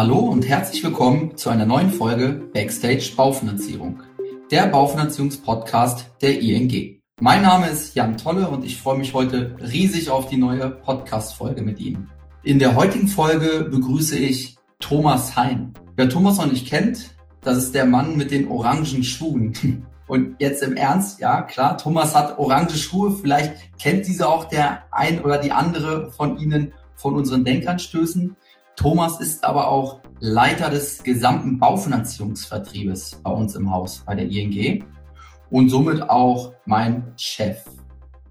Hallo und herzlich willkommen zu einer neuen Folge Backstage Baufinanzierung, der Baufinanzierungspodcast der ING. Mein Name ist Jan Tolle und ich freue mich heute riesig auf die neue Podcast-Folge mit Ihnen. In der heutigen Folge begrüße ich Thomas Hein. Wer Thomas noch nicht kennt, das ist der Mann mit den orangen Schuhen. Und jetzt im Ernst, ja klar, Thomas hat orange Schuhe. Vielleicht kennt diese auch der ein oder die andere von Ihnen von unseren Denkanstößen. Thomas ist aber auch Leiter des gesamten Baufinanzierungsvertriebes bei uns im Haus, bei der ING und somit auch mein Chef.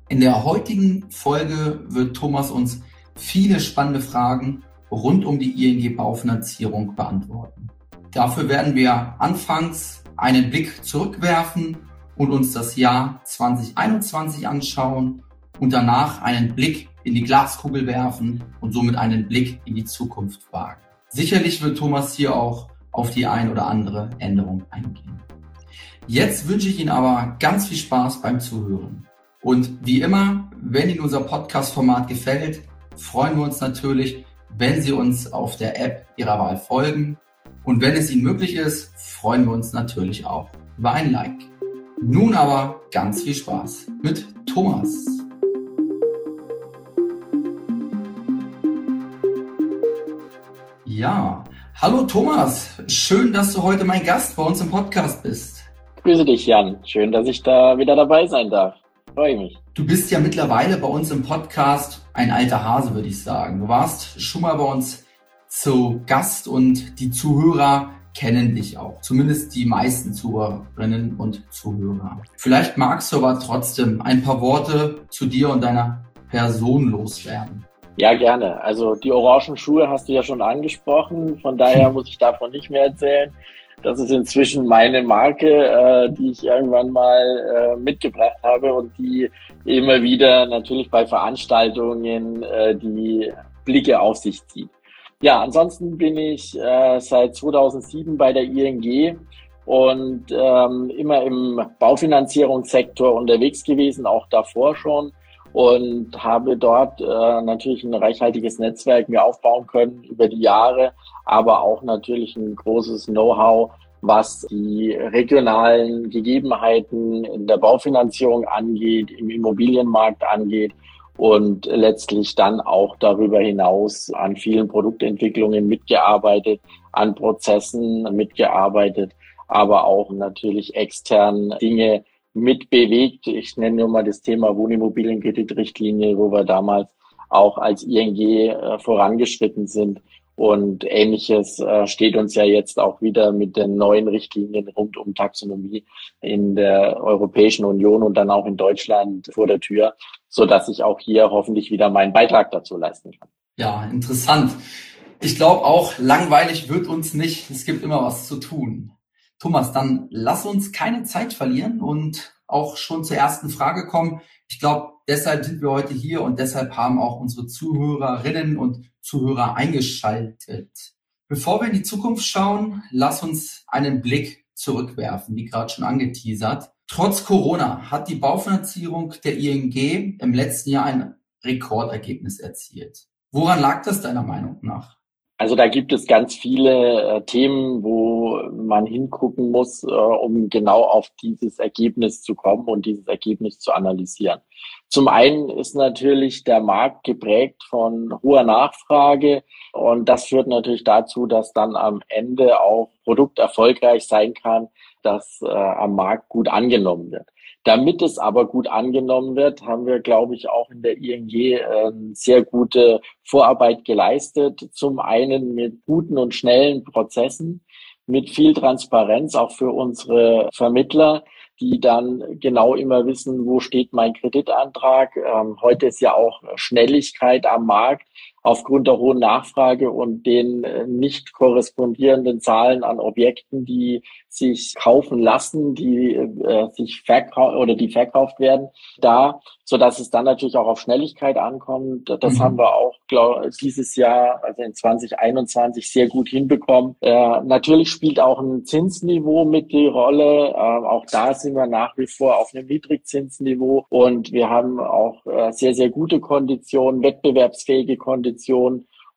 In der heutigen Folge wird Thomas uns viele spannende Fragen rund um die ING Baufinanzierung beantworten. Dafür werden wir anfangs einen Blick zurückwerfen und uns das Jahr 2021 anschauen und danach einen Blick in die Glaskugel werfen und somit einen Blick in die Zukunft wagen. Sicherlich wird Thomas hier auch auf die ein oder andere Änderung eingehen. Jetzt wünsche ich Ihnen aber ganz viel Spaß beim Zuhören. Und wie immer, wenn Ihnen unser Podcast-Format gefällt, freuen wir uns natürlich, wenn Sie uns auf der App Ihrer Wahl folgen und wenn es Ihnen möglich ist, freuen wir uns natürlich auch über ein Like. Nun aber ganz viel Spaß mit Thomas. Ja, hallo Thomas, schön, dass du heute mein Gast bei uns im Podcast bist. Grüße dich, Jan. Schön, dass ich da wieder dabei sein darf. Freue mich. Du bist ja mittlerweile bei uns im Podcast ein alter Hase, würde ich sagen. Du warst schon mal bei uns zu Gast und die Zuhörer kennen dich auch. Zumindest die meisten Zuhörerinnen und Zuhörer. Vielleicht magst du aber trotzdem ein paar Worte zu dir und deiner Person loswerden. Ja, gerne. Also die orangen Schuhe hast du ja schon angesprochen. Von daher muss ich davon nicht mehr erzählen. Das ist inzwischen meine Marke, äh, die ich irgendwann mal äh, mitgebracht habe und die immer wieder natürlich bei Veranstaltungen äh, die Blicke auf sich zieht. Ja, ansonsten bin ich äh, seit 2007 bei der ING und ähm, immer im Baufinanzierungssektor unterwegs gewesen, auch davor schon und habe dort äh, natürlich ein reichhaltiges Netzwerk mir aufbauen können über die Jahre, aber auch natürlich ein großes Know-how, was die regionalen Gegebenheiten in der Baufinanzierung angeht, im Immobilienmarkt angeht und letztlich dann auch darüber hinaus an vielen Produktentwicklungen mitgearbeitet, an Prozessen mitgearbeitet, aber auch natürlich extern Dinge mitbewegt. Ich nenne nur mal das Thema Wohnimmobilienkreditrichtlinie, wo wir damals auch als ING äh, vorangeschritten sind. Und ähnliches äh, steht uns ja jetzt auch wieder mit den neuen Richtlinien rund um Taxonomie in der Europäischen Union und dann auch in Deutschland vor der Tür so dass ich auch hier hoffentlich wieder meinen Beitrag dazu leisten kann. Ja, interessant. Ich glaube auch, langweilig wird uns nicht. Es gibt immer was zu tun. Thomas, dann lass uns keine Zeit verlieren und auch schon zur ersten Frage kommen. Ich glaube, deshalb sind wir heute hier und deshalb haben auch unsere Zuhörerinnen und Zuhörer eingeschaltet. Bevor wir in die Zukunft schauen, lass uns einen Blick zurückwerfen, wie gerade schon angeteasert. Trotz Corona hat die Baufinanzierung der ING im letzten Jahr ein Rekordergebnis erzielt. Woran lag das deiner Meinung nach? Also da gibt es ganz viele äh, Themen, wo man hingucken muss, äh, um genau auf dieses Ergebnis zu kommen und dieses Ergebnis zu analysieren. Zum einen ist natürlich der Markt geprägt von hoher Nachfrage und das führt natürlich dazu, dass dann am Ende auch Produkt erfolgreich sein kann, das äh, am Markt gut angenommen wird. Damit es aber gut angenommen wird, haben wir, glaube ich, auch in der ING äh, sehr gute Vorarbeit geleistet. Zum einen mit guten und schnellen Prozessen, mit viel Transparenz auch für unsere Vermittler, die dann genau immer wissen, wo steht mein Kreditantrag. Ähm, heute ist ja auch Schnelligkeit am Markt aufgrund der hohen Nachfrage und den äh, nicht korrespondierenden Zahlen an Objekten, die sich kaufen lassen, die äh, sich verkaufen oder die verkauft werden, da, so dass es dann natürlich auch auf Schnelligkeit ankommt. Das mhm. haben wir auch glaub, dieses Jahr, also in 2021, sehr gut hinbekommen. Äh, natürlich spielt auch ein Zinsniveau mit die Rolle. Äh, auch da sind wir nach wie vor auf einem Niedrigzinsniveau und wir haben auch äh, sehr, sehr gute Konditionen, wettbewerbsfähige Konditionen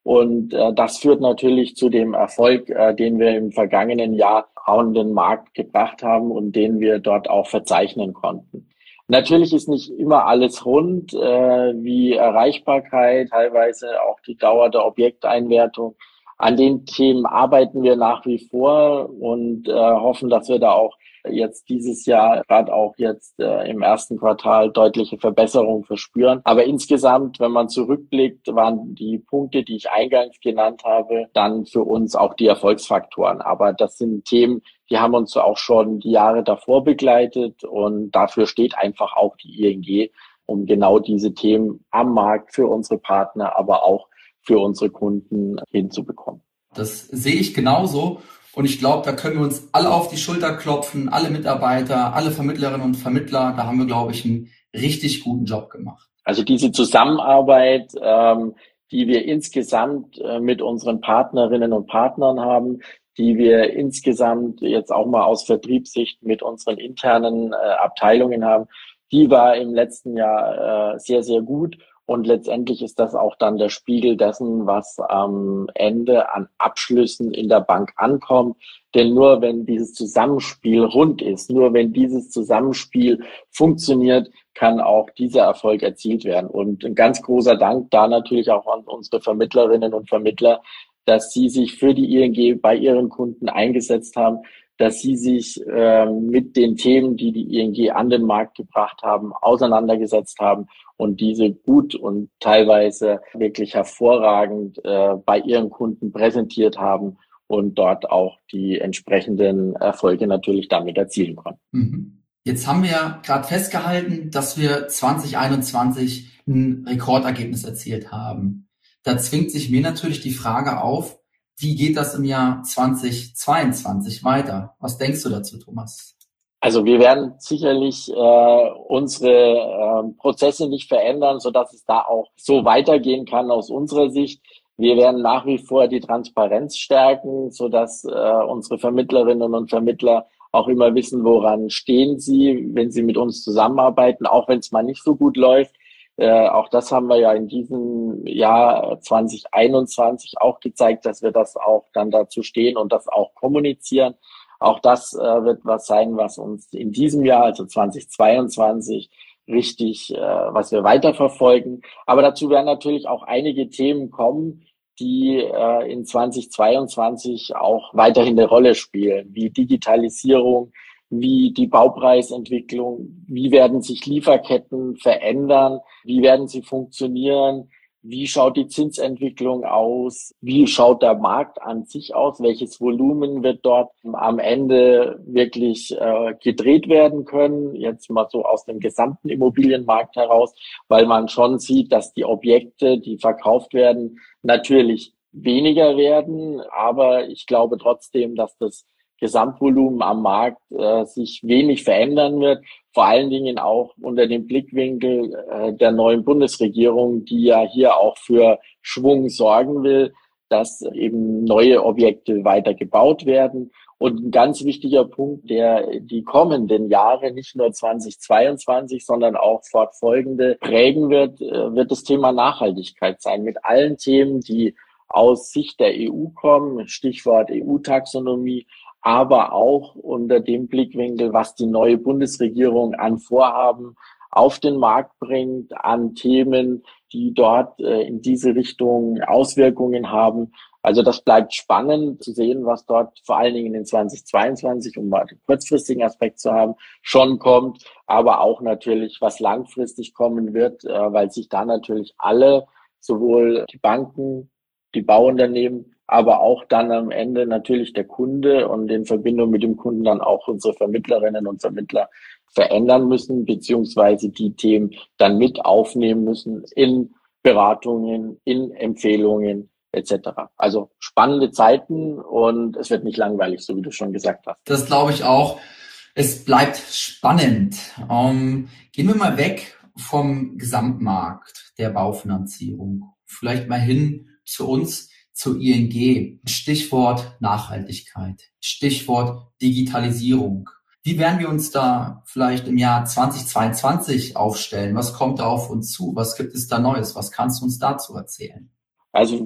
Und äh, das führt natürlich zu dem Erfolg, äh, den wir im vergangenen Jahr in den Markt gebracht haben und den wir dort auch verzeichnen konnten. Natürlich ist nicht immer alles rund, äh, wie Erreichbarkeit, teilweise auch die Dauer der Objekteinwertung. An den Themen arbeiten wir nach wie vor und äh, hoffen, dass wir da auch jetzt dieses Jahr, gerade auch jetzt äh, im ersten Quartal, deutliche Verbesserungen verspüren. Aber insgesamt, wenn man zurückblickt, waren die Punkte, die ich eingangs genannt habe, dann für uns auch die Erfolgsfaktoren. Aber das sind Themen, die haben uns auch schon die Jahre davor begleitet und dafür steht einfach auch die ING, um genau diese Themen am Markt für unsere Partner, aber auch für unsere Kunden hinzubekommen. Das sehe ich genauso. Und ich glaube, da können wir uns alle auf die Schulter klopfen, alle Mitarbeiter, alle Vermittlerinnen und Vermittler. Da haben wir, glaube ich, einen richtig guten Job gemacht. Also diese Zusammenarbeit, ähm, die wir insgesamt äh, mit unseren Partnerinnen und Partnern haben, die wir insgesamt jetzt auch mal aus Vertriebssicht mit unseren internen äh, Abteilungen haben, die war im letzten Jahr äh, sehr, sehr gut. Und letztendlich ist das auch dann der Spiegel dessen, was am Ende an Abschlüssen in der Bank ankommt. Denn nur wenn dieses Zusammenspiel rund ist, nur wenn dieses Zusammenspiel funktioniert, kann auch dieser Erfolg erzielt werden. Und ein ganz großer Dank da natürlich auch an unsere Vermittlerinnen und Vermittler, dass sie sich für die ING bei ihren Kunden eingesetzt haben, dass sie sich äh, mit den Themen, die die ING an den Markt gebracht haben, auseinandergesetzt haben und diese gut und teilweise wirklich hervorragend äh, bei ihren Kunden präsentiert haben und dort auch die entsprechenden Erfolge natürlich damit erzielen konnten. Mhm. Jetzt haben wir ja gerade festgehalten, dass wir 2021 ein Rekordergebnis erzielt haben. Da zwingt sich mir natürlich die Frage auf, wie geht das im Jahr 2022 weiter? Was denkst du dazu, Thomas? Also wir werden sicherlich äh, unsere äh, Prozesse nicht verändern, so dass es da auch so weitergehen kann aus unserer Sicht. Wir werden nach wie vor die Transparenz stärken, so dass äh, unsere Vermittlerinnen und Vermittler auch immer wissen, woran stehen sie, wenn sie mit uns zusammenarbeiten, auch wenn es mal nicht so gut läuft. Äh, auch das haben wir ja in diesem Jahr 2021 auch gezeigt, dass wir das auch dann dazu stehen und das auch kommunizieren. Auch das äh, wird was sein, was uns in diesem Jahr, also 2022, richtig, äh, was wir weiterverfolgen. Aber dazu werden natürlich auch einige Themen kommen, die äh, in 2022 auch weiterhin eine Rolle spielen, wie Digitalisierung, wie die Baupreisentwicklung, wie werden sich Lieferketten verändern, wie werden sie funktionieren, wie schaut die Zinsentwicklung aus? Wie schaut der Markt an sich aus? Welches Volumen wird dort am Ende wirklich äh, gedreht werden können? Jetzt mal so aus dem gesamten Immobilienmarkt heraus, weil man schon sieht, dass die Objekte, die verkauft werden, natürlich weniger werden. Aber ich glaube trotzdem, dass das Gesamtvolumen am Markt äh, sich wenig verändern wird. Vor allen Dingen auch unter dem Blickwinkel äh, der neuen Bundesregierung, die ja hier auch für Schwung sorgen will, dass eben neue Objekte weiter gebaut werden. Und ein ganz wichtiger Punkt, der die kommenden Jahre, nicht nur 2022, sondern auch fortfolgende prägen wird, äh, wird das Thema Nachhaltigkeit sein. Mit allen Themen, die aus Sicht der EU kommen, Stichwort EU-Taxonomie, aber auch unter dem Blickwinkel, was die neue Bundesregierung an Vorhaben auf den Markt bringt, an Themen, die dort äh, in diese Richtung Auswirkungen haben. Also das bleibt spannend zu sehen, was dort vor allen Dingen in 2022, um mal den kurzfristigen Aspekt zu haben, schon kommt, aber auch natürlich, was langfristig kommen wird, äh, weil sich da natürlich alle, sowohl die Banken, die Bauunternehmen, aber auch dann am Ende natürlich der Kunde und in Verbindung mit dem Kunden dann auch unsere Vermittlerinnen und Vermittler verändern müssen, beziehungsweise die Themen dann mit aufnehmen müssen in Beratungen, in Empfehlungen etc. Also spannende Zeiten und es wird nicht langweilig, so wie du schon gesagt hast. Das glaube ich auch. Es bleibt spannend. Ähm, gehen wir mal weg vom Gesamtmarkt der Baufinanzierung. Vielleicht mal hin zu uns zur ING. Stichwort Nachhaltigkeit, Stichwort Digitalisierung. Wie werden wir uns da vielleicht im Jahr 2022 aufstellen? Was kommt da auf uns zu? Was gibt es da Neues? Was kannst du uns dazu erzählen? Also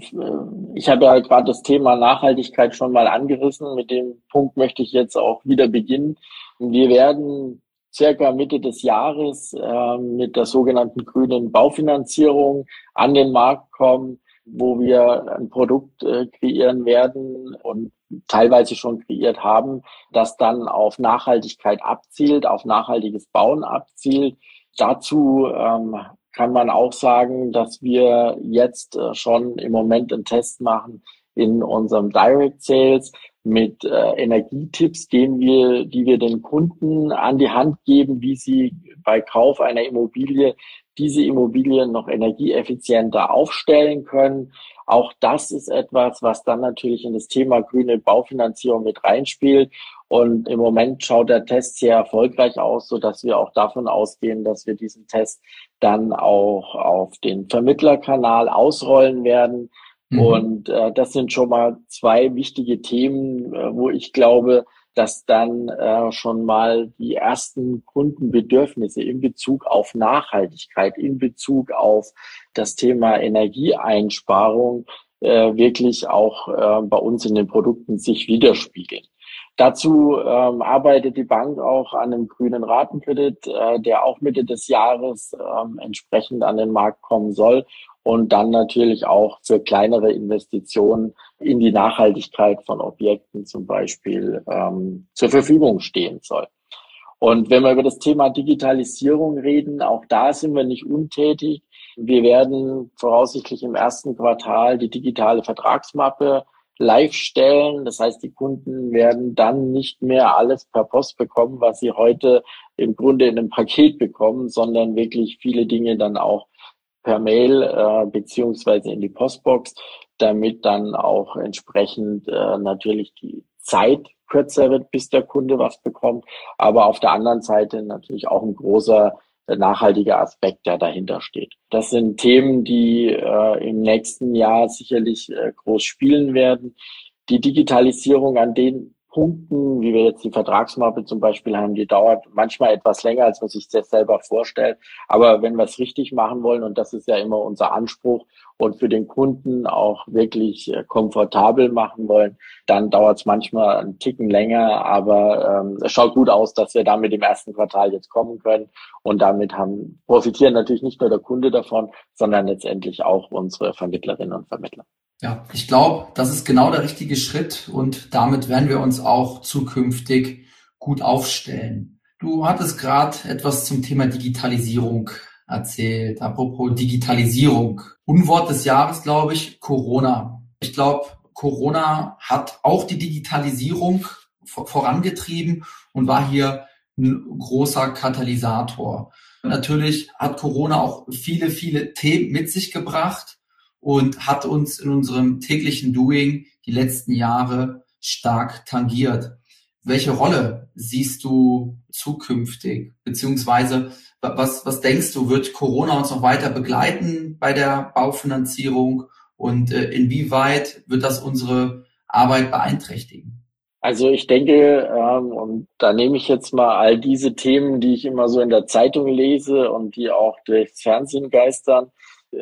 ich habe ja gerade das Thema Nachhaltigkeit schon mal angerissen. Mit dem Punkt möchte ich jetzt auch wieder beginnen. Wir werden circa Mitte des Jahres äh, mit der sogenannten grünen Baufinanzierung an den Markt kommen, wo wir ein Produkt äh, kreieren werden und teilweise schon kreiert haben, das dann auf Nachhaltigkeit abzielt, auf nachhaltiges Bauen abzielt. Dazu ähm, kann man auch sagen, dass wir jetzt äh, schon im Moment einen Test machen in unserem Direct Sales mit äh, Energietipps, den wir, die wir den Kunden an die Hand geben, wie sie bei Kauf einer Immobilie diese Immobilien noch energieeffizienter aufstellen können. Auch das ist etwas, was dann natürlich in das Thema grüne Baufinanzierung mit reinspielt. Und im Moment schaut der Test sehr erfolgreich aus, so dass wir auch davon ausgehen, dass wir diesen Test dann auch auf den Vermittlerkanal ausrollen werden. Mhm. Und äh, das sind schon mal zwei wichtige Themen, äh, wo ich glaube, dass dann äh, schon mal die ersten Kundenbedürfnisse in Bezug auf Nachhaltigkeit, in Bezug auf das Thema Energieeinsparung äh, wirklich auch äh, bei uns in den Produkten sich widerspiegeln. Dazu ähm, arbeitet die Bank auch an einem grünen Ratenkredit, äh, der auch Mitte des Jahres ähm, entsprechend an den Markt kommen soll und dann natürlich auch für kleinere Investitionen in die Nachhaltigkeit von Objekten zum Beispiel ähm, zur Verfügung stehen soll. Und wenn wir über das Thema Digitalisierung reden, auch da sind wir nicht untätig. Wir werden voraussichtlich im ersten Quartal die digitale Vertragsmappe live stellen. Das heißt, die Kunden werden dann nicht mehr alles per Post bekommen, was sie heute im Grunde in einem Paket bekommen, sondern wirklich viele Dinge dann auch per Mail äh, beziehungsweise in die Postbox, damit dann auch entsprechend äh, natürlich die Zeit kürzer wird, bis der Kunde was bekommt. Aber auf der anderen Seite natürlich auch ein großer nachhaltiger Aspekt, der dahinter steht. Das sind Themen, die äh, im nächsten Jahr sicherlich äh, groß spielen werden. Die Digitalisierung an den Punkten, wie wir jetzt die Vertragsmappe zum Beispiel haben, die dauert manchmal etwas länger, als man sich das selber vorstellt. Aber wenn wir es richtig machen wollen, und das ist ja immer unser Anspruch, und für den Kunden auch wirklich äh, komfortabel machen wollen, dann dauert es manchmal einen Ticken länger, aber ähm, es schaut gut aus, dass wir damit im ersten Quartal jetzt kommen können. Und damit haben profitieren natürlich nicht nur der Kunde davon, sondern letztendlich auch unsere Vermittlerinnen und Vermittler. Ja, ich glaube, das ist genau der richtige Schritt und damit werden wir uns auch zukünftig gut aufstellen. Du hattest gerade etwas zum Thema Digitalisierung erzählt. Apropos Digitalisierung. Unwort des Jahres, glaube ich, Corona. Ich glaube, Corona hat auch die Digitalisierung vorangetrieben und war hier ein großer Katalysator. Natürlich hat Corona auch viele, viele Themen mit sich gebracht und hat uns in unserem täglichen Doing die letzten Jahre stark tangiert. Welche Rolle siehst du zukünftig? Beziehungsweise was, was denkst du, wird Corona uns noch weiter begleiten bei der Baufinanzierung und äh, inwieweit wird das unsere Arbeit beeinträchtigen? Also ich denke, ähm, und da nehme ich jetzt mal all diese Themen, die ich immer so in der Zeitung lese und die auch durchs Fernsehen geistern,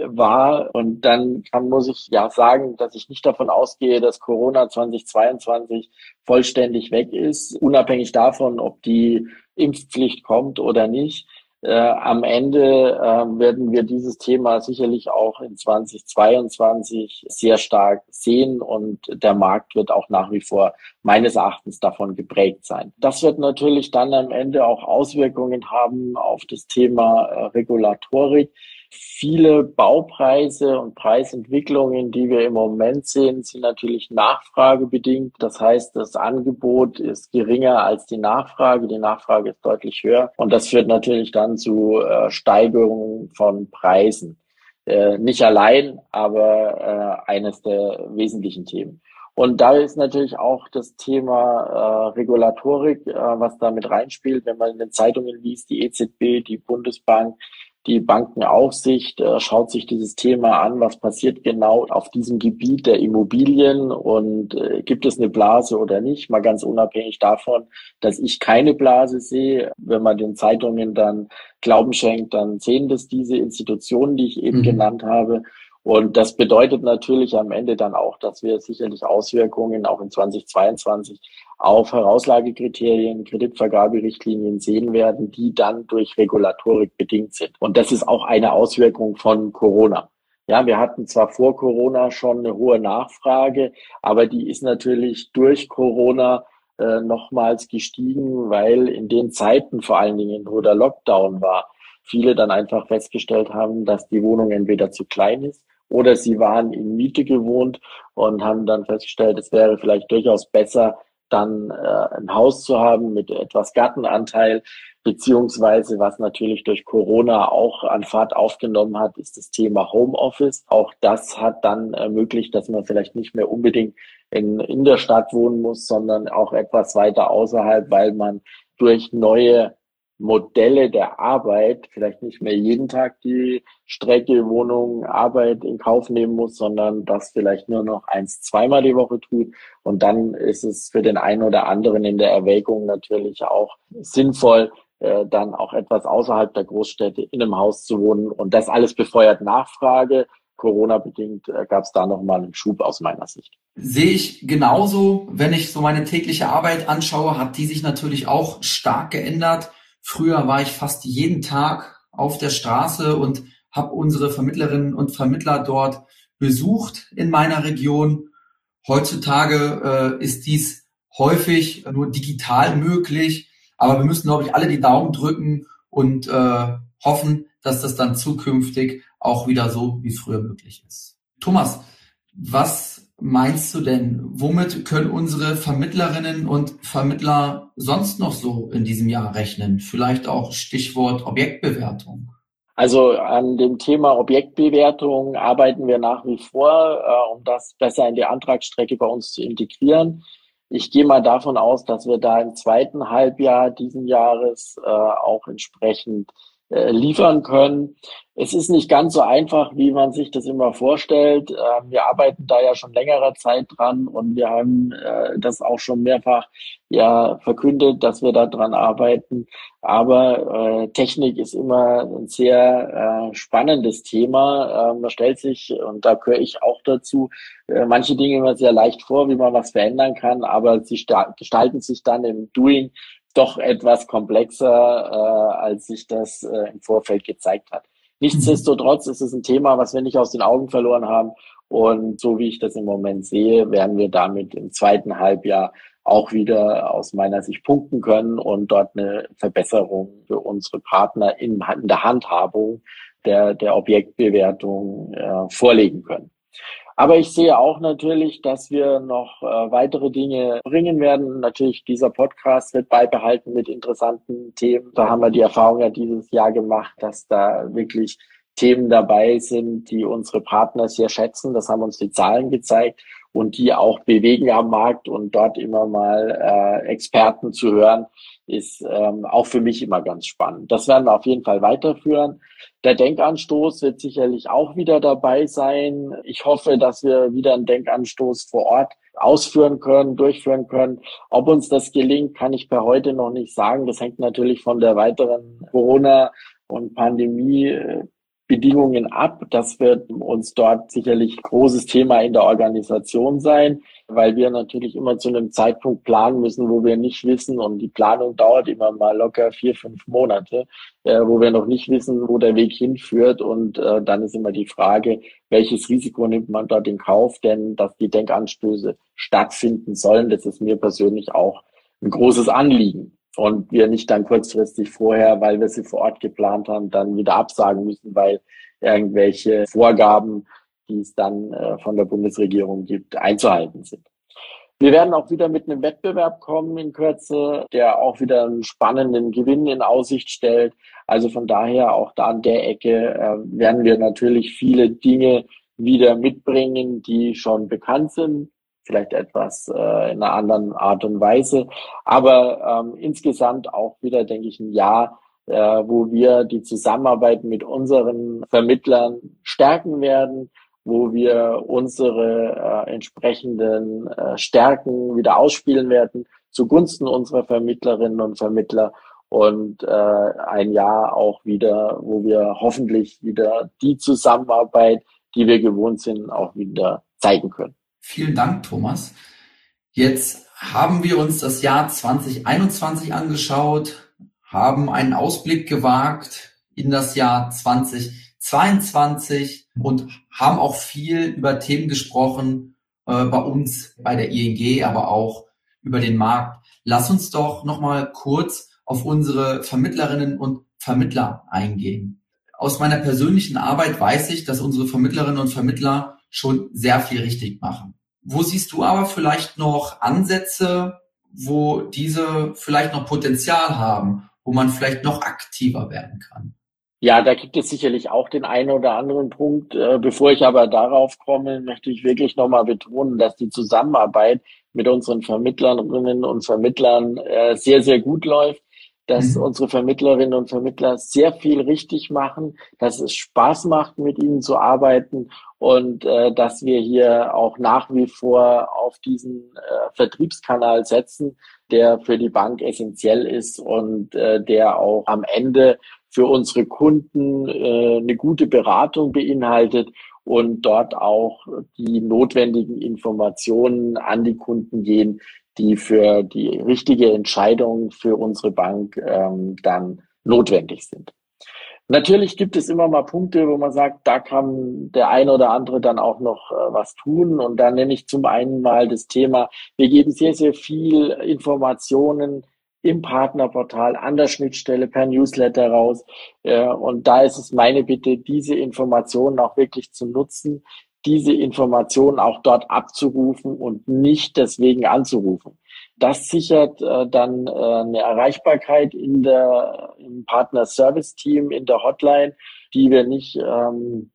war. Und dann kann, muss ich ja sagen, dass ich nicht davon ausgehe, dass Corona 2022 vollständig weg ist, unabhängig davon, ob die Impfpflicht kommt oder nicht. Äh, am Ende äh, werden wir dieses Thema sicherlich auch in 2022 sehr stark sehen und der Markt wird auch nach wie vor meines Erachtens davon geprägt sein. Das wird natürlich dann am Ende auch Auswirkungen haben auf das Thema äh, Regulatorik viele Baupreise und Preisentwicklungen, die wir im Moment sehen, sind natürlich nachfragebedingt. Das heißt, das Angebot ist geringer als die Nachfrage. Die Nachfrage ist deutlich höher. Und das führt natürlich dann zu äh, Steigerungen von Preisen. Äh, nicht allein, aber äh, eines der wesentlichen Themen. Und da ist natürlich auch das Thema äh, Regulatorik, äh, was da mit reinspielt. Wenn man in den Zeitungen liest, die EZB, die Bundesbank, die Bankenaufsicht äh, schaut sich dieses Thema an, was passiert genau auf diesem Gebiet der Immobilien und äh, gibt es eine Blase oder nicht, mal ganz unabhängig davon, dass ich keine Blase sehe. Wenn man den Zeitungen dann Glauben schenkt, dann sehen das diese Institutionen, die ich eben mhm. genannt habe. Und das bedeutet natürlich am Ende dann auch, dass wir sicherlich Auswirkungen auch in 2022 auf Herauslagekriterien, Kreditvergaberichtlinien sehen werden, die dann durch Regulatorik bedingt sind. Und das ist auch eine Auswirkung von Corona. Ja, wir hatten zwar vor Corona schon eine hohe Nachfrage, aber die ist natürlich durch Corona äh, nochmals gestiegen, weil in den Zeiten vor allen Dingen, wo der Lockdown war, viele dann einfach festgestellt haben, dass die Wohnung entweder zu klein ist oder sie waren in Miete gewohnt und haben dann festgestellt, es wäre vielleicht durchaus besser, dann äh, ein Haus zu haben mit etwas Gartenanteil, beziehungsweise was natürlich durch Corona auch an Fahrt aufgenommen hat, ist das Thema Homeoffice. Auch das hat dann ermöglicht, dass man vielleicht nicht mehr unbedingt in, in der Stadt wohnen muss, sondern auch etwas weiter außerhalb, weil man durch neue Modelle der Arbeit vielleicht nicht mehr jeden Tag die Strecke, Wohnung, Arbeit in Kauf nehmen muss, sondern das vielleicht nur noch eins, zweimal die Woche tut. Und dann ist es für den einen oder anderen in der Erwägung natürlich auch sinnvoll, äh, dann auch etwas außerhalb der Großstädte in einem Haus zu wohnen. Und das alles befeuert Nachfrage. Corona-bedingt äh, gab es da nochmal einen Schub aus meiner Sicht. Sehe ich genauso. Wenn ich so meine tägliche Arbeit anschaue, hat die sich natürlich auch stark geändert. Früher war ich fast jeden Tag auf der Straße und habe unsere Vermittlerinnen und Vermittler dort besucht in meiner Region. Heutzutage äh, ist dies häufig nur digital möglich, aber wir müssen, glaube ich, alle die Daumen drücken und äh, hoffen, dass das dann zukünftig auch wieder so wie früher möglich ist. Thomas, was meinst du denn? Womit können unsere Vermittlerinnen und Vermittler sonst noch so in diesem Jahr rechnen? Vielleicht auch Stichwort Objektbewertung. Also an dem Thema Objektbewertung arbeiten wir nach wie vor, äh, um das besser in die Antragsstrecke bei uns zu integrieren. Ich gehe mal davon aus, dass wir da im zweiten Halbjahr diesen Jahres äh, auch entsprechend äh, liefern können. Es ist nicht ganz so einfach, wie man sich das immer vorstellt. Ähm, wir arbeiten da ja schon längere Zeit dran und wir haben äh, das auch schon mehrfach ja verkündet, dass wir da dran arbeiten. Aber äh, Technik ist immer ein sehr äh, spannendes Thema. Ähm, man stellt sich, und da gehöre ich auch dazu, äh, manche Dinge immer sehr leicht vor, wie man was verändern kann, aber sie gestalten sich dann im Doing doch etwas komplexer, äh, als sich das äh, im Vorfeld gezeigt hat. Nichtsdestotrotz ist es ein Thema, was wir nicht aus den Augen verloren haben. Und so wie ich das im Moment sehe, werden wir damit im zweiten Halbjahr auch wieder aus meiner Sicht punkten können und dort eine Verbesserung für unsere Partner in, in der Handhabung der, der Objektbewertung äh, vorlegen können. Aber ich sehe auch natürlich, dass wir noch äh, weitere Dinge bringen werden. Natürlich, dieser Podcast wird beibehalten mit interessanten Themen. Da haben wir die Erfahrung ja dieses Jahr gemacht, dass da wirklich Themen dabei sind, die unsere Partner sehr schätzen. Das haben uns die Zahlen gezeigt und die auch bewegen am Markt und dort immer mal äh, Experten zu hören, ist ähm, auch für mich immer ganz spannend. Das werden wir auf jeden Fall weiterführen. Der Denkanstoß wird sicherlich auch wieder dabei sein. Ich hoffe, dass wir wieder einen Denkanstoß vor Ort ausführen können, durchführen können. Ob uns das gelingt, kann ich per heute noch nicht sagen. Das hängt natürlich von der weiteren Corona- und Pandemie Bedingungen ab. Das wird uns dort sicherlich großes Thema in der Organisation sein, weil wir natürlich immer zu einem Zeitpunkt planen müssen, wo wir nicht wissen und die Planung dauert immer mal locker vier, fünf Monate, äh, wo wir noch nicht wissen, wo der Weg hinführt. Und äh, dann ist immer die Frage, welches Risiko nimmt man dort in Kauf, denn dass die Denkanstöße stattfinden sollen, das ist mir persönlich auch ein großes Anliegen und wir nicht dann kurzfristig vorher, weil wir sie vor Ort geplant haben, dann wieder absagen müssen, weil irgendwelche Vorgaben, die es dann äh, von der Bundesregierung gibt, einzuhalten sind. Wir werden auch wieder mit einem Wettbewerb kommen in Kürze, der auch wieder einen spannenden Gewinn in Aussicht stellt. Also von daher auch da an der Ecke äh, werden wir natürlich viele Dinge wieder mitbringen, die schon bekannt sind, vielleicht etwas äh, in einer anderen Art und Weise. Aber ähm, insgesamt auch wieder, denke ich, ein Jahr, äh, wo wir die Zusammenarbeit mit unseren Vermittlern stärken werden, wo wir unsere äh, entsprechenden äh, Stärken wieder ausspielen werden zugunsten unserer Vermittlerinnen und Vermittler und äh, ein Jahr auch wieder, wo wir hoffentlich wieder die Zusammenarbeit die wir gewohnt sind, auch wieder zeigen können. Vielen Dank, Thomas. Jetzt haben wir uns das Jahr 2021 angeschaut, haben einen Ausblick gewagt in das Jahr 2022 und haben auch viel über Themen gesprochen äh, bei uns bei der ING, aber auch über den Markt. Lass uns doch noch mal kurz auf unsere Vermittlerinnen und Vermittler eingehen. Aus meiner persönlichen Arbeit weiß ich, dass unsere Vermittlerinnen und Vermittler schon sehr viel richtig machen. Wo siehst du aber vielleicht noch Ansätze, wo diese vielleicht noch Potenzial haben, wo man vielleicht noch aktiver werden kann? Ja, da gibt es sicherlich auch den einen oder anderen Punkt. Äh, bevor ich aber darauf komme, möchte ich wirklich nochmal betonen, dass die Zusammenarbeit mit unseren Vermittlerinnen und Vermittlern äh, sehr, sehr gut läuft dass mhm. unsere Vermittlerinnen und Vermittler sehr viel richtig machen, dass es Spaß macht, mit ihnen zu arbeiten und äh, dass wir hier auch nach wie vor auf diesen äh, Vertriebskanal setzen, der für die Bank essentiell ist und äh, der auch am Ende für unsere Kunden äh, eine gute Beratung beinhaltet und dort auch die notwendigen Informationen an die Kunden gehen, die für die richtige Entscheidung für unsere Bank ähm, dann notwendig sind. Natürlich gibt es immer mal Punkte, wo man sagt, da kann der eine oder andere dann auch noch äh, was tun. Und da nenne ich zum einen mal das Thema, wir geben sehr, sehr viel Informationen im Partnerportal, an der Schnittstelle, per Newsletter raus. Äh, und da ist es meine Bitte, diese Informationen auch wirklich zu nutzen, diese Informationen auch dort abzurufen und nicht deswegen anzurufen. Das sichert äh, dann äh, eine Erreichbarkeit in der, im Partner-Service-Team, in der Hotline, die wir nicht ähm,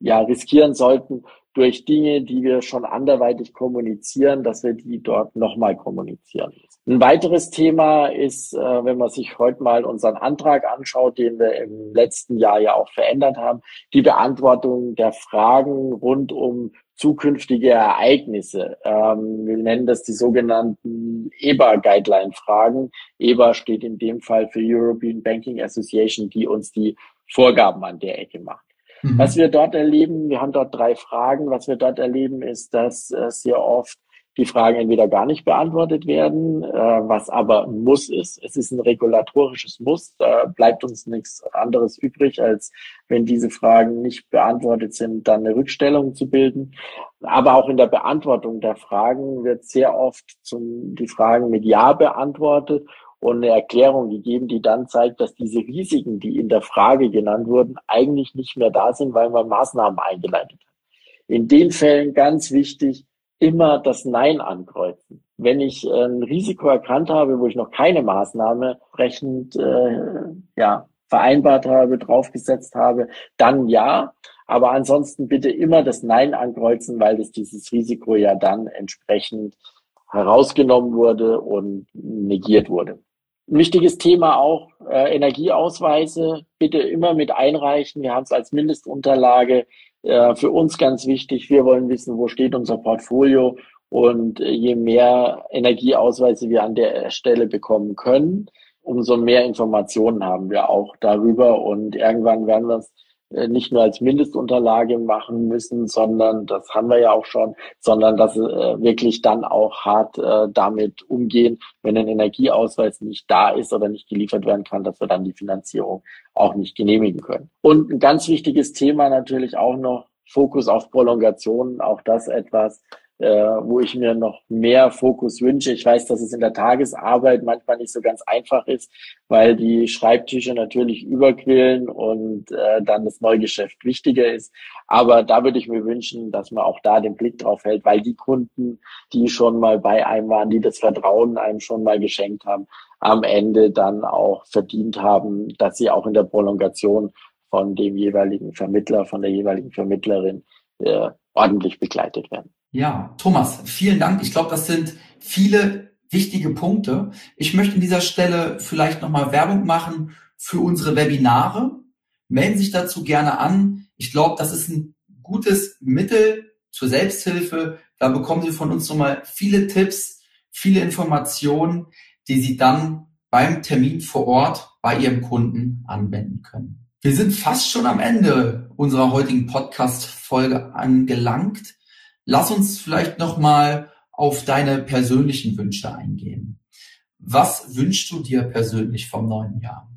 ja, riskieren sollten durch Dinge, die wir schon anderweitig kommunizieren, dass wir die dort nochmal kommunizieren. Ein weiteres Thema ist, äh, wenn man sich heute mal unseren Antrag anschaut, den wir im letzten Jahr ja auch verändert haben, die Beantwortung der Fragen rund um zukünftige Ereignisse. Ähm, wir nennen das die sogenannten EBA-Guideline-Fragen. EBA steht in dem Fall für European Banking Association, die uns die Vorgaben an der Ecke macht. Mhm. Was wir dort erleben, wir haben dort drei Fragen. Was wir dort erleben, ist, dass äh, sehr oft die Fragen entweder gar nicht beantwortet werden, äh, was aber ein Muss ist. Es ist ein regulatorisches Muss. Da bleibt uns nichts anderes übrig, als wenn diese Fragen nicht beantwortet sind, dann eine Rückstellung zu bilden. Aber auch in der Beantwortung der Fragen wird sehr oft zum, die Fragen mit Ja beantwortet und eine Erklärung gegeben, die dann zeigt, dass diese Risiken, die in der Frage genannt wurden, eigentlich nicht mehr da sind, weil man Maßnahmen eingeleitet hat. In den Fällen ganz wichtig, immer das Nein ankreuzen. Wenn ich ein Risiko erkannt habe, wo ich noch keine Maßnahme brechend äh, ja, vereinbart habe, draufgesetzt habe, dann ja. Aber ansonsten bitte immer das Nein ankreuzen, weil das dieses Risiko ja dann entsprechend herausgenommen wurde und negiert wurde. Ein wichtiges Thema auch äh, Energieausweise bitte immer mit einreichen. Wir haben es als Mindestunterlage äh, für uns ganz wichtig. Wir wollen wissen, wo steht unser Portfolio und äh, je mehr Energieausweise wir an der Stelle bekommen können, umso mehr Informationen haben wir auch darüber und irgendwann werden wir es nicht nur als Mindestunterlage machen müssen, sondern das haben wir ja auch schon, sondern dass äh, wirklich dann auch hart äh, damit umgehen, wenn ein Energieausweis nicht da ist oder nicht geliefert werden kann, dass wir dann die Finanzierung auch nicht genehmigen können. Und ein ganz wichtiges Thema natürlich auch noch Fokus auf Prolongationen, auch das etwas, äh, wo ich mir noch mehr Fokus wünsche. Ich weiß, dass es in der Tagesarbeit manchmal nicht so ganz einfach ist, weil die Schreibtische natürlich überquillen und äh, dann das Neugeschäft wichtiger ist. Aber da würde ich mir wünschen, dass man auch da den Blick drauf hält, weil die Kunden, die schon mal bei einem waren, die das Vertrauen einem schon mal geschenkt haben, am Ende dann auch verdient haben, dass sie auch in der Prolongation von dem jeweiligen Vermittler, von der jeweiligen Vermittlerin äh, ordentlich begleitet werden. Ja, Thomas, vielen Dank. Ich glaube, das sind viele wichtige Punkte. Ich möchte an dieser Stelle vielleicht nochmal Werbung machen für unsere Webinare. Melden sich dazu gerne an. Ich glaube, das ist ein gutes Mittel zur Selbsthilfe. Da bekommen Sie von uns nochmal viele Tipps, viele Informationen, die Sie dann beim Termin vor Ort bei Ihrem Kunden anwenden können. Wir sind fast schon am Ende unserer heutigen Podcast-Folge angelangt. Lass uns vielleicht nochmal auf deine persönlichen Wünsche eingehen. Was wünschst du dir persönlich vom neuen Jahr?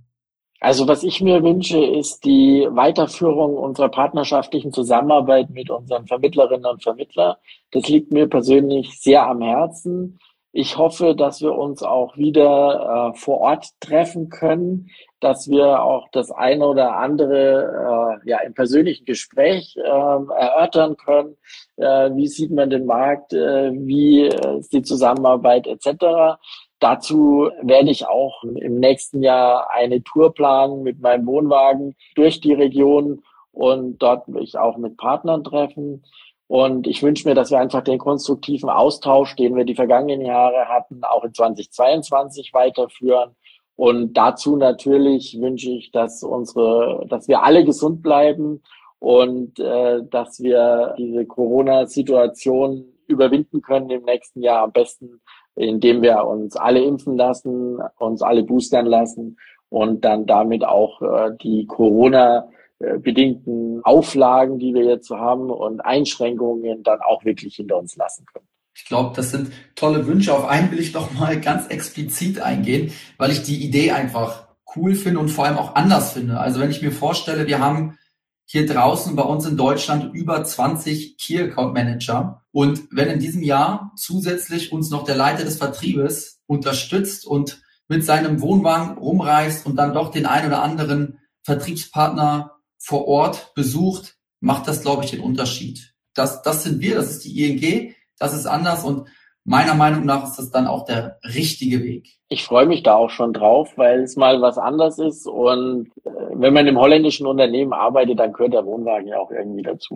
Also was ich mir wünsche, ist die Weiterführung unserer partnerschaftlichen Zusammenarbeit mit unseren Vermittlerinnen und Vermittlern. Das liegt mir persönlich sehr am Herzen. Ich hoffe, dass wir uns auch wieder äh, vor Ort treffen können, dass wir auch das eine oder andere äh, ja im persönlichen Gespräch äh, erörtern können. Äh, wie sieht man den Markt? Äh, wie äh, ist die Zusammenarbeit etc. Dazu werde ich auch im nächsten Jahr eine Tour planen mit meinem Wohnwagen durch die Region und dort mich auch mit Partnern treffen. Und ich wünsche mir, dass wir einfach den konstruktiven Austausch, den wir die vergangenen Jahre hatten, auch in 2022 weiterführen. Und dazu natürlich wünsche ich, dass unsere, dass wir alle gesund bleiben und äh, dass wir diese Corona-Situation überwinden können im nächsten Jahr am besten indem wir uns alle impfen lassen, uns alle boostern lassen und dann damit auch äh, die Corona bedingten Auflagen, die wir jetzt haben und Einschränkungen dann auch wirklich hinter uns lassen können. Ich glaube, das sind tolle Wünsche. Auf einen will ich doch mal ganz explizit eingehen, weil ich die Idee einfach cool finde und vor allem auch anders finde. Also wenn ich mir vorstelle, wir haben hier draußen bei uns in Deutschland über 20 Key Account Manager. Und wenn in diesem Jahr zusätzlich uns noch der Leiter des Vertriebes unterstützt und mit seinem Wohnwagen rumreist und dann doch den ein oder anderen Vertriebspartner vor Ort besucht, macht das, glaube ich, den Unterschied. Das, das sind wir, das ist die ING, das ist anders und meiner Meinung nach ist das dann auch der richtige Weg. Ich freue mich da auch schon drauf, weil es mal was anders ist. Und äh, wenn man im holländischen Unternehmen arbeitet, dann gehört der Wohnwagen ja auch irgendwie dazu.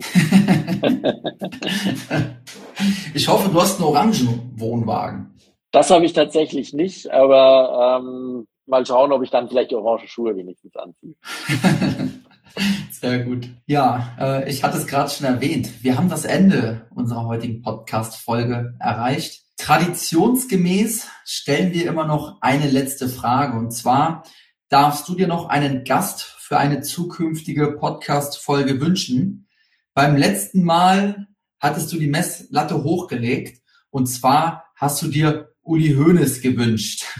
ich hoffe, du hast einen orangen Wohnwagen. Das habe ich tatsächlich nicht, aber ähm, mal schauen, ob ich dann vielleicht die orange Schuhe wenigstens anziehe. Sehr gut. Ja, äh, ich hatte es gerade schon erwähnt. Wir haben das Ende unserer heutigen Podcast-Folge erreicht. Traditionsgemäß stellen wir immer noch eine letzte Frage. Und zwar darfst du dir noch einen Gast für eine zukünftige Podcast-Folge wünschen. Beim letzten Mal hattest du die Messlatte hochgelegt. Und zwar hast du dir Uli Hoeneß gewünscht.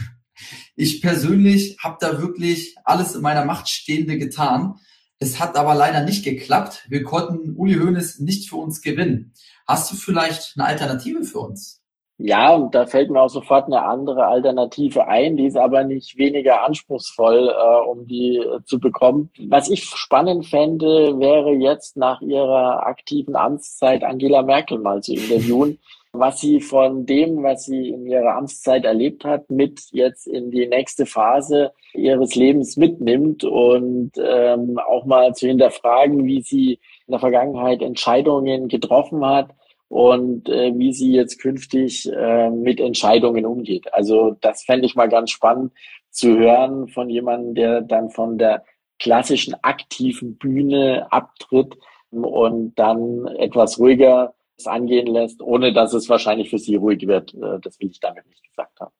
Ich persönlich habe da wirklich alles in meiner Macht Stehende getan. Es hat aber leider nicht geklappt. Wir konnten Uli Hoeneß nicht für uns gewinnen. Hast du vielleicht eine Alternative für uns? Ja, und da fällt mir auch sofort eine andere Alternative ein, die ist aber nicht weniger anspruchsvoll, äh, um die äh, zu bekommen. Was ich spannend fände, wäre jetzt nach ihrer aktiven Amtszeit Angela Merkel mal zu interviewen was sie von dem, was sie in ihrer Amtszeit erlebt hat, mit jetzt in die nächste Phase ihres Lebens mitnimmt und ähm, auch mal zu hinterfragen, wie sie in der Vergangenheit Entscheidungen getroffen hat und äh, wie sie jetzt künftig äh, mit Entscheidungen umgeht. Also das fände ich mal ganz spannend zu hören von jemandem, der dann von der klassischen aktiven Bühne abtritt und dann etwas ruhiger angehen lässt, ohne dass es wahrscheinlich für sie ruhig wird. Äh, das will ich damit nicht gesagt haben.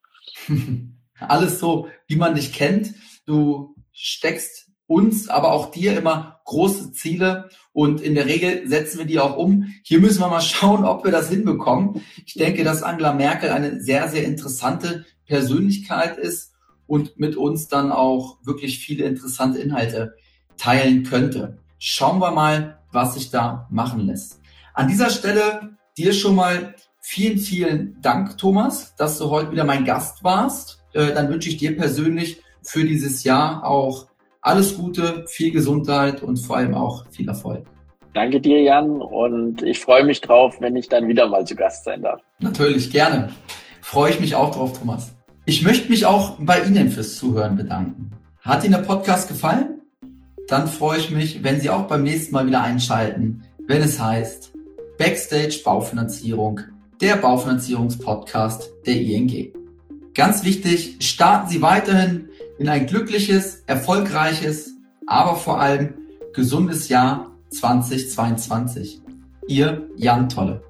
Alles so, wie man dich kennt. Du steckst uns, aber auch dir immer große Ziele und in der Regel setzen wir die auch um. Hier müssen wir mal schauen, ob wir das hinbekommen. Ich denke, dass Angela Merkel eine sehr, sehr interessante Persönlichkeit ist und mit uns dann auch wirklich viele interessante Inhalte teilen könnte. Schauen wir mal, was sich da machen lässt. An dieser Stelle dir schon mal vielen, vielen Dank, Thomas, dass du heute wieder mein Gast warst. Äh, dann wünsche ich dir persönlich für dieses Jahr auch alles Gute, viel Gesundheit und vor allem auch viel Erfolg. Danke dir, Jan, und ich freue mich drauf, wenn ich dann wieder mal zu Gast sein darf. Natürlich, gerne. Freue ich mich auch drauf, Thomas. Ich möchte mich auch bei Ihnen fürs Zuhören bedanken. Hat Ihnen der Podcast gefallen? Dann freue ich mich, wenn Sie auch beim nächsten Mal wieder einschalten, wenn es heißt Backstage Baufinanzierung, der Baufinanzierungspodcast der ING. Ganz wichtig, starten Sie weiterhin in ein glückliches, erfolgreiches, aber vor allem gesundes Jahr 2022. Ihr Jan Tolle.